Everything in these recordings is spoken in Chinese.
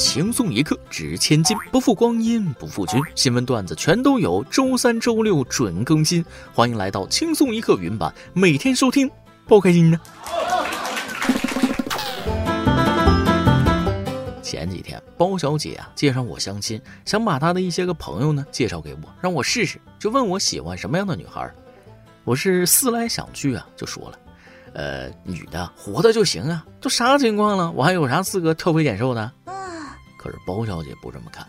轻松一刻值千金，不负光阴不负君。新闻段子全都有，周三、周六准更新。欢迎来到轻松一刻云版，每天收听，包开心呢。前几天，包小姐啊介绍我相亲，想把她的一些个朋友呢介绍给我，让我试试，就问我喜欢什么样的女孩。我是思来想去啊，就说了。呃，女的活的就行啊，都啥情况了，我还有啥资格挑肥拣瘦的？可是包小姐不这么看。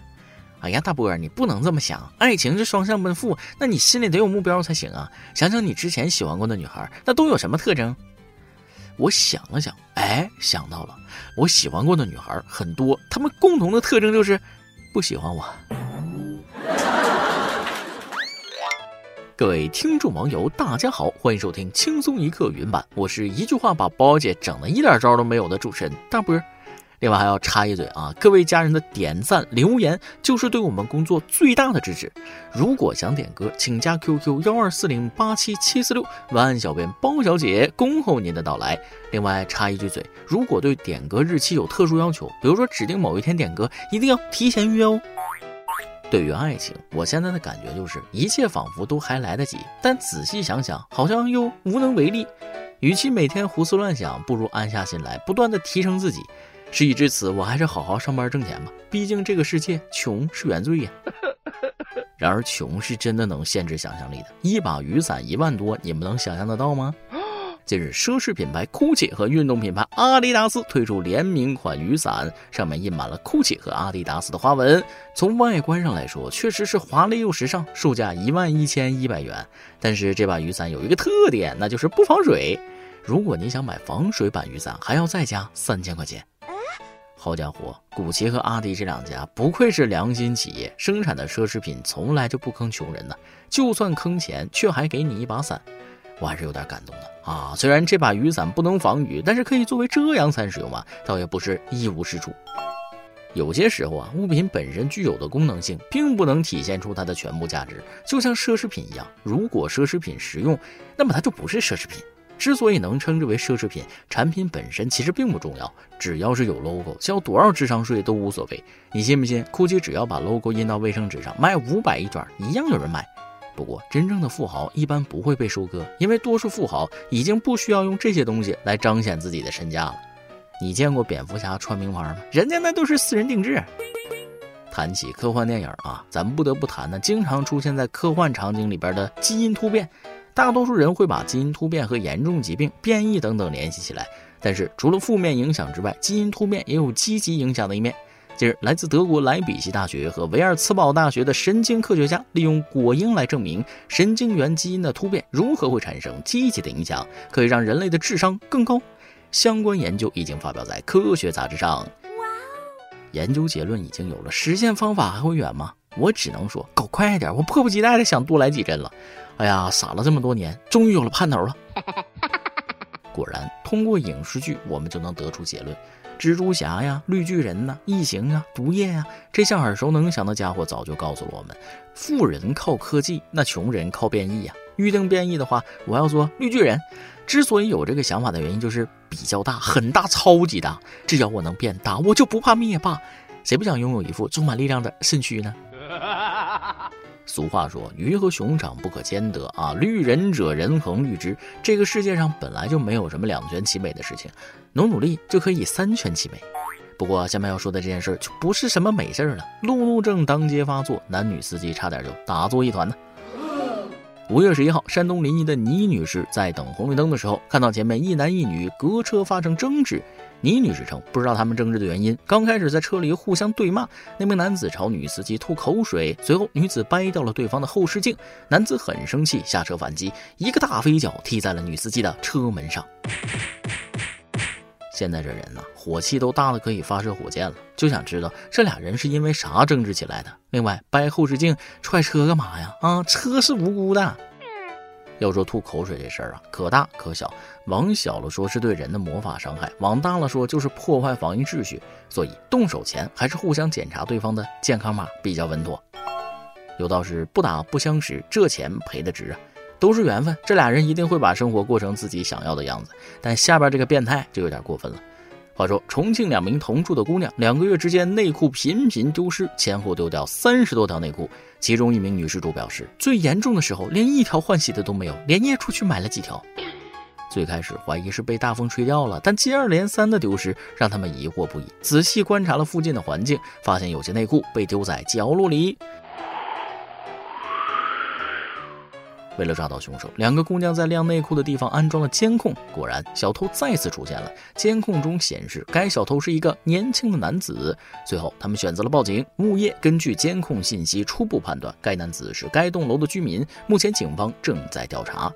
哎呀，大波儿，你不能这么想，爱情是双向奔赴，那你心里得有目标才行啊。想想你之前喜欢过的女孩，那都有什么特征？我想了想，哎，想到了，我喜欢过的女孩很多，她们共同的特征就是不喜欢我。各位听众网友，大家好，欢迎收听轻松一刻云版，我是一句话把包姐整的一点招都没有的主持人大波。另外还要插一嘴啊，各位家人的点赞留言就是对我们工作最大的支持。如果想点歌，请加 QQ 幺二四零八七七四六，文案小编包小姐恭候您的到来。另外插一句嘴，如果对点歌日期有特殊要求，比如说指定某一天点歌，一定要提前预约哦。对于爱情，我现在的感觉就是一切仿佛都还来得及，但仔细想想，好像又无能为力。与其每天胡思乱想，不如安下心来，不断的提升自己。事已至此，我还是好好上班挣钱吧，毕竟这个世界穷是原罪呀。然而，穷是真的能限制想象力的，一把雨伞一万多，你们能想象得到吗？近日，奢侈品牌 GUCCI 和运动品牌阿迪达斯推出联名款雨伞，上面印满了 GUCCI 和阿迪达斯的花纹。从外观上来说，确实是华丽又时尚，售价一万一千一百元。但是这把雨伞有一个特点，那就是不防水。如果你想买防水版雨伞，还要再加三千块钱。好家伙，古奇和阿迪这两家不愧是良心企业，生产的奢侈品从来就不坑穷人呢。就算坑钱，却还给你一把伞。我还是有点感动的啊！虽然这把雨伞不能防雨，但是可以作为遮阳伞使用嘛，倒也不是一无是处。有些时候啊，物品本身具有的功能性，并不能体现出它的全部价值。就像奢侈品一样，如果奢侈品实用，那么它就不是奢侈品。之所以能称之为奢侈品，产品本身其实并不重要，只要是有 logo，交多少智商税都无所谓。你信不信？GUCCI 只要把 logo 印到卫生纸上，卖五百一卷，一样有人买。不过，真正的富豪一般不会被收割，因为多数富豪已经不需要用这些东西来彰显自己的身价了。你见过蝙蝠侠穿名牌吗？人家那都是私人定制。谈起科幻电影啊，咱们不得不谈呢，经常出现在科幻场景里边的基因突变。大多数人会把基因突变和严重疾病、变异等等联系起来，但是除了负面影响之外，基因突变也有积极影响的一面。近日，来自德国莱比锡大学和维尔茨堡大学的神经科学家利用果蝇来证明神经元基因的突变如何会产生积极的影响，可以让人类的智商更高。相关研究已经发表在科学杂志上。研究结论已经有了，实现方法还会远吗？我只能说，搞快点！我迫不及待的想多来几针了。哎呀，傻了这么多年，终于有了盼头了。果然，通过影视剧，我们就能得出结论。蜘蛛侠呀，绿巨人呐，异形啊，毒液呀，这些耳熟能详的家伙早就告诉了我们：富人靠科技，那穷人靠变异呀。预定变异的话，我要做绿巨人。之所以有这个想法的原因，就是比较大，很大，超级大。只要我能变大，我就不怕灭霸。谁不想拥有一副充满力量的身躯呢？俗话说，鱼和熊掌不可兼得啊！绿人者人恒绿之。这个世界上本来就没有什么两全其美的事情，努努力就可以三全其美。不过下面要说的这件事就不是什么美事了，路怒症当街发作，男女司机差点就打作一团呢。五月十一号，山东临沂的倪女士在等红绿灯的时候，看到前面一男一女隔车发生争执。倪女士称不知道他们争执的原因，刚开始在车里互相对骂，那名男子朝女司机吐口水，随后女子掰掉了对方的后视镜，男子很生气，下车反击，一个大飞脚踢在了女司机的车门上。现在这人呢，火气都大的可以发射火箭了，就想知道这俩人是因为啥争执起来的。另外，掰后视镜踹车干嘛呀？啊，车是无辜的。要说吐口水这事儿啊，可大可小。往小了说是对人的魔法伤害，往大了说就是破坏防疫秩序。所以动手前还是互相检查对方的健康码比较稳妥。有道是不打不相识，这钱赔的值啊。都是缘分，这俩人一定会把生活过成自己想要的样子。但下边这个变态就有点过分了。话说，重庆两名同住的姑娘，两个月之间内裤频频丢失，前后丢掉三十多条内裤。其中一名女事主表示，最严重的时候连一条换洗的都没有，连夜出去买了几条。最开始怀疑是被大风吹掉了，但接二连三的丢失让他们疑惑不已。仔细观察了附近的环境，发现有些内裤被丢在角落里。为了抓到凶手，两个姑娘在晾内裤的地方安装了监控。果然，小偷再次出现了。监控中显示，该小偷是一个年轻的男子。最后，他们选择了报警。物业根据监控信息初步判断，该男子是该栋楼的居民。目前，警方正在调查。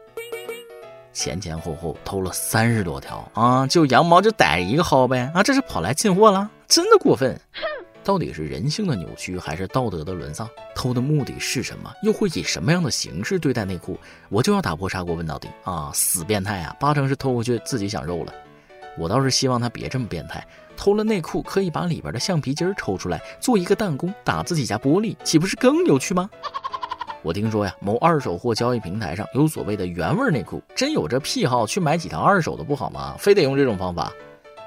前前后后偷了三十多条啊，就羊毛就逮一个薅呗啊，这是跑来进货了，真的过分。到底是人性的扭曲，还是道德的沦丧？偷的目的是什么？又会以什么样的形式对待内裤？我就要打破砂锅问到底啊！死变态啊！八成是偷回去自己想肉了。我倒是希望他别这么变态，偷了内裤可以把里边的橡皮筋抽出来做一个弹弓打自己家玻璃，岂不是更有趣吗？我听说呀，某二手货交易平台上有所谓的原味内裤，真有这癖好去买几条二手的不好吗？非得用这种方法？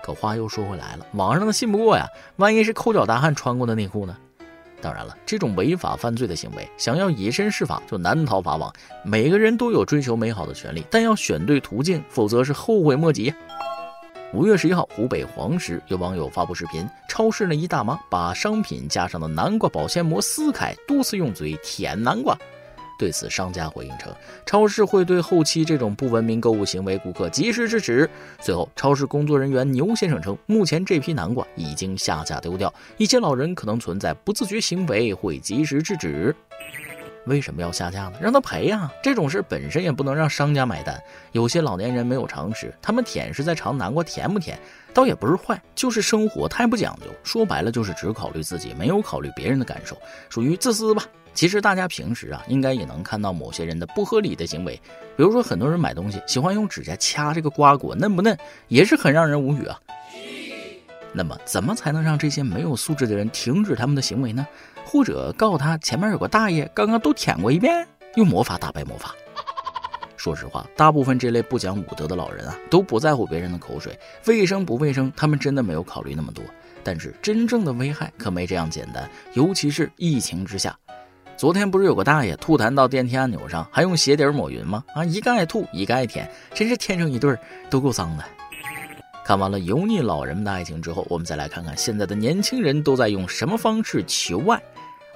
可话又说回来了，网上的信不过呀，万一是抠脚大汉穿过的内裤呢？当然了，这种违法犯罪的行为，想要以身试法就难逃法网。每个人都有追求美好的权利，但要选对途径，否则是后悔莫及。五月十一号，湖北黄石有网友发布视频，超市那一大妈把商品架上的南瓜保鲜膜撕开，多次用嘴舔南瓜。对此，商家回应称，超市会对后期这种不文明购物行为顾客及时制止。随后，超市工作人员牛先生称，目前这批南瓜已经下架丢掉，一些老人可能存在不自觉行为，会及时制止。为什么要下架呢？让他赔呀！这种事本身也不能让商家买单。有些老年人没有常识，他们舔是在尝南瓜甜不甜，倒也不是坏，就是生活太不讲究。说白了就是只考虑自己，没有考虑别人的感受，属于自私吧。其实大家平时啊，应该也能看到某些人的不合理的行为，比如说很多人买东西喜欢用指甲掐这个瓜果嫩不嫩，也是很让人无语啊。那么，怎么才能让这些没有素质的人停止他们的行为呢？或者告他前面有个大爷刚刚都舔过一遍，用魔法打败魔法。说实话，大部分这类不讲武德的老人啊，都不在乎别人的口水卫生不卫生，他们真的没有考虑那么多。但是真正的危害可没这样简单，尤其是疫情之下。昨天不是有个大爷吐痰到电梯按钮上，还用鞋底抹匀吗？啊，一个爱吐，一个爱舔，真是天生一对，都够脏的。看完了油腻老人们的爱情之后，我们再来看看现在的年轻人都在用什么方式求爱。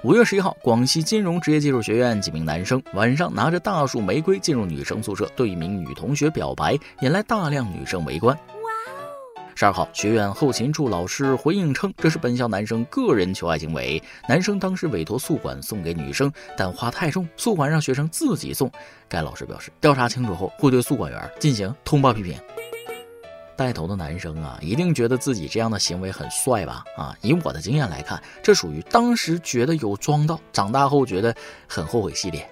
五月十一号，广西金融职业技术学院几名男生晚上拿着大束玫瑰进入女生宿舍，对一名女同学表白，引来大量女生围观。十二号，学院后勤处老师回应称，这是本校男生个人求爱行为。男生当时委托宿管送给女生，但花太重，宿管让学生自己送。该老师表示，调查清楚后会对宿管员进行通报批评。带头的男生啊，一定觉得自己这样的行为很帅吧？啊，以我的经验来看，这属于当时觉得有装到，长大后觉得很后悔系列。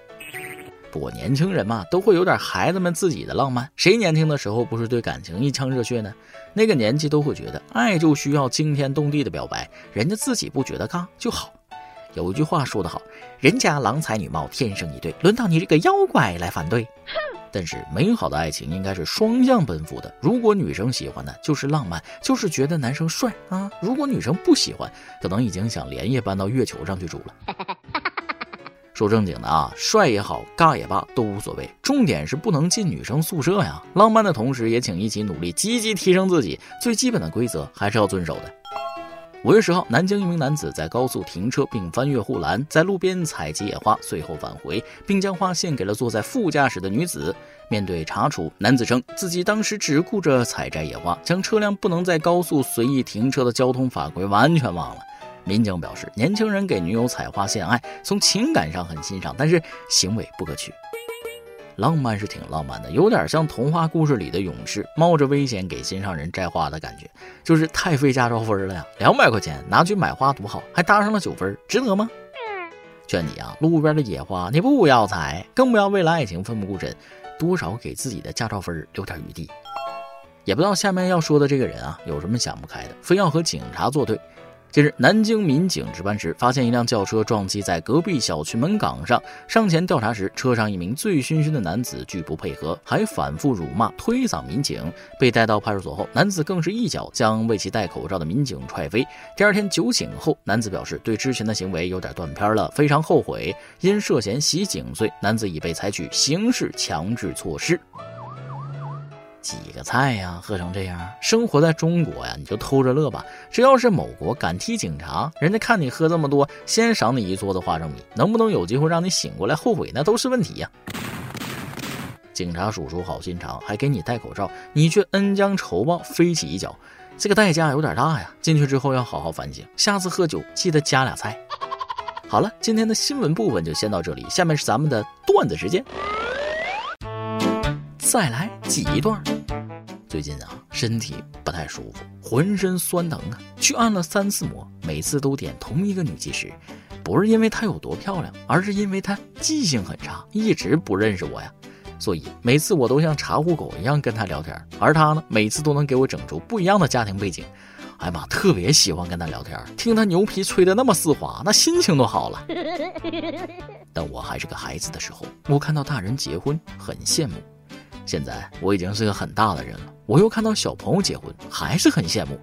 不过年轻人嘛，都会有点孩子们自己的浪漫。谁年轻的时候不是对感情一腔热血呢？那个年纪都会觉得，爱就需要惊天动地的表白，人家自己不觉得尬就好。有一句话说得好，人家郎才女貌天生一对，轮到你这个妖怪来反对。但是美好的爱情应该是双向奔赴的。如果女生喜欢的就是浪漫，就是觉得男生帅啊；如果女生不喜欢，可能已经想连夜搬到月球上去住了。说正经的啊，帅也好，尬也罢，都无所谓，重点是不能进女生宿舍呀。浪漫的同时，也请一起努力，积极提升自己。最基本的规则还是要遵守的。五月十号，南京一名男子在高速停车并翻越护栏，在路边采集野花，随后返回，并将花献给了坐在副驾驶的女子。面对查处，男子称自己当时只顾着采摘野花，将车辆不能在高速随意停车的交通法规完全忘了。民警表示，年轻人给女友采花献爱，从情感上很欣赏，但是行为不可取。浪漫是挺浪漫的，有点像童话故事里的勇士，冒着危险给心上人摘花的感觉，就是太费驾照分了呀！两百块钱拿去买花多好，还搭上了九分，值得吗？劝你啊，路边的野花你不要采，更不要为了爱情奋不顾身，多少给自己的驾照分留点余地。也不知道下面要说的这个人啊，有什么想不开的，非要和警察作对。近日，南京民警值班时发现一辆轿车撞击在隔壁小区门岗上。上前调查时，车上一名醉醺醺的男子拒不配合，还反复辱骂、推搡民警。被带到派出所后，男子更是一脚将为其戴口罩的民警踹飞。第二天酒醒后，男子表示对之前的行为有点断片了，非常后悔。因涉嫌袭警罪，男子已被采取刑事强制措施。几个菜呀，喝成这样！生活在中国呀，你就偷着乐吧。只要是某国敢踢警察，人家看你喝这么多，先赏你一桌子花生米。能不能有机会让你醒过来后悔，那都是问题呀。警察叔叔好心肠，还给你戴口罩，你却恩将仇报，飞起一脚，这个代价有点大呀。进去之后要好好反省，下次喝酒记得加俩菜。好了，今天的新闻部分就先到这里，下面是咱们的段子时间。再来挤一段。最近啊，身体不太舒服，浑身酸疼啊，去按了三次摩，每次都点同一个女技师，不是因为她有多漂亮，而是因为她记性很差，一直不认识我呀。所以每次我都像查户口一样跟她聊天，而她呢，每次都能给我整出不一样的家庭背景。哎呀妈，特别喜欢跟她聊天，听她牛皮吹得那么丝滑，那心情都好了。但我还是个孩子的时候，我看到大人结婚很羡慕。现在我已经是个很大的人了，我又看到小朋友结婚，还是很羡慕。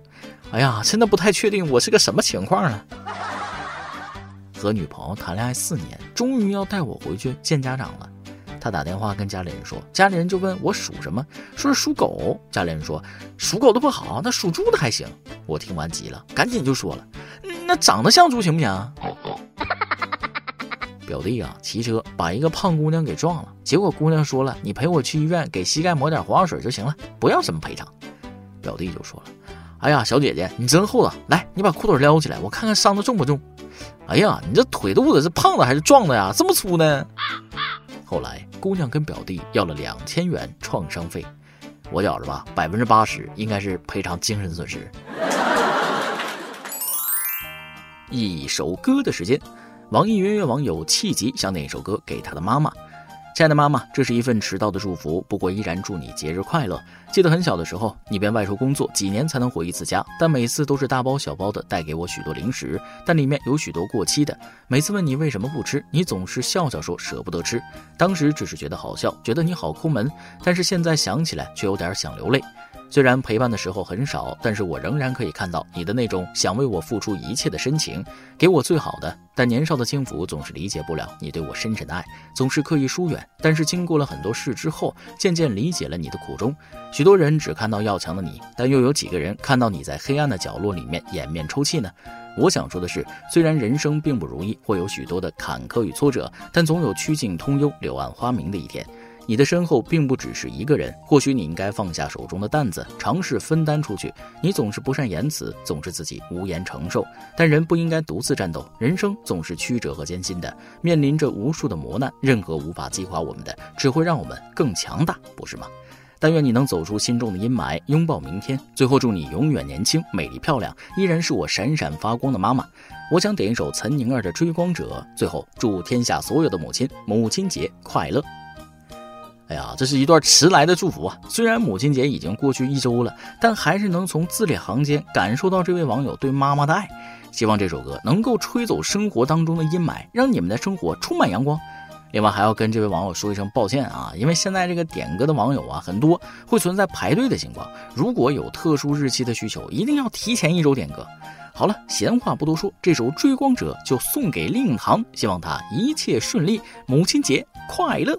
哎呀，真的不太确定我是个什么情况呢？和女朋友谈恋爱四年，终于要带我回去见家长了。他打电话跟家里人说，家里人就问我属什么，说是属狗。家里人说属狗的不好，那属猪的还行。我听完急了，赶紧就说了，那长得像猪行不行？表弟啊，骑车把一个胖姑娘给撞了，结果姑娘说了：“你陪我去医院，给膝盖抹点黄药水就行了，不要什么赔偿。”表弟就说了：“哎呀，小姐姐，你真厚道，来，你把裤腿撩起来，我看看伤的重不重。”哎呀，你这腿肚子是胖的还是壮的呀？这么粗呢？后来姑娘跟表弟要了两千元创伤费，我觉着吧，百分之八十应该是赔偿精神损失。一首歌的时间。网易云音乐网友气急想点一首歌给他的妈妈。亲爱的妈妈，这是一份迟到的祝福，不过依然祝你节日快乐。记得很小的时候，你便外出工作，几年才能回一次家，但每次都是大包小包的带给我许多零食，但里面有许多过期的。每次问你为什么不吃，你总是笑笑说舍不得吃。当时只是觉得好笑，觉得你好抠门，但是现在想起来却有点想流泪。虽然陪伴的时候很少，但是我仍然可以看到你的那种想为我付出一切的深情，给我最好的。但年少的轻浮总是理解不了你对我深沉的爱，总是刻意疏远。但是经过了很多事之后，渐渐理解了你的苦衷。许多人只看到要强的你，但又有几个人看到你在黑暗的角落里面掩面抽泣呢？我想说的是，虽然人生并不如意，会有许多的坎坷与挫折，但总有曲径通幽、柳暗花明的一天。你的身后并不只是一个人，或许你应该放下手中的担子，尝试分担出去。你总是不善言辞，总是自己无言承受。但人不应该独自战斗，人生总是曲折和艰辛的，面临着无数的磨难。任何无法击垮我们的，只会让我们更强大，不是吗？但愿你能走出心中的阴霾，拥抱明天。最后，祝你永远年轻、美丽、漂亮，依然是我闪闪发光的妈妈。我想点一首岑宁儿的《追光者》。最后，祝天下所有的母亲母亲节快乐。哎呀，这是一段迟来的祝福啊！虽然母亲节已经过去一周了，但还是能从字里行间感受到这位网友对妈妈的爱。希望这首歌能够吹走生活当中的阴霾，让你们的生活充满阳光。另外，还要跟这位网友说一声抱歉啊，因为现在这个点歌的网友啊很多，会存在排队的情况。如果有特殊日期的需求，一定要提前一周点歌。好了，闲话不多说，这首《追光者》就送给令堂，希望他一切顺利，母亲节快乐。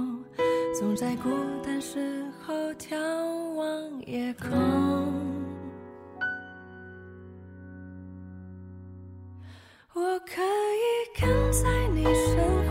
总在孤单时候眺望夜空。我可以跟在你身后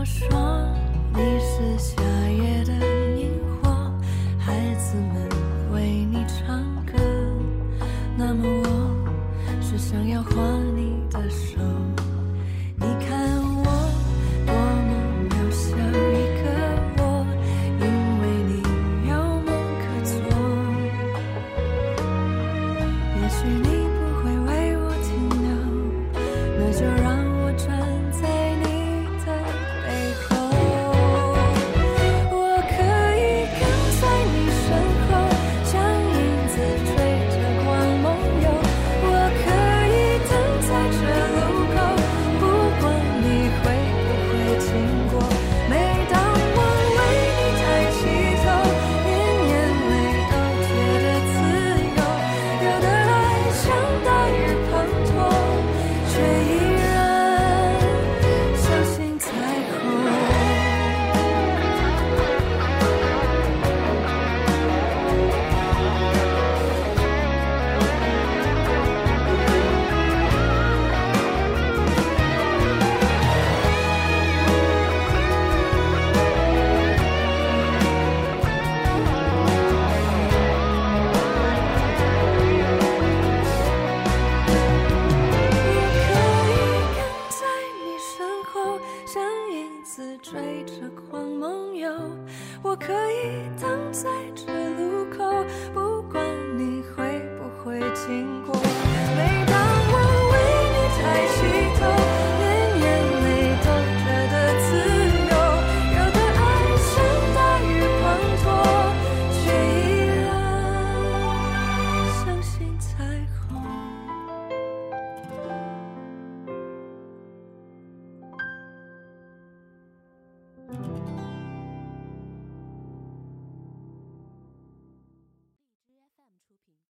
我说，你是。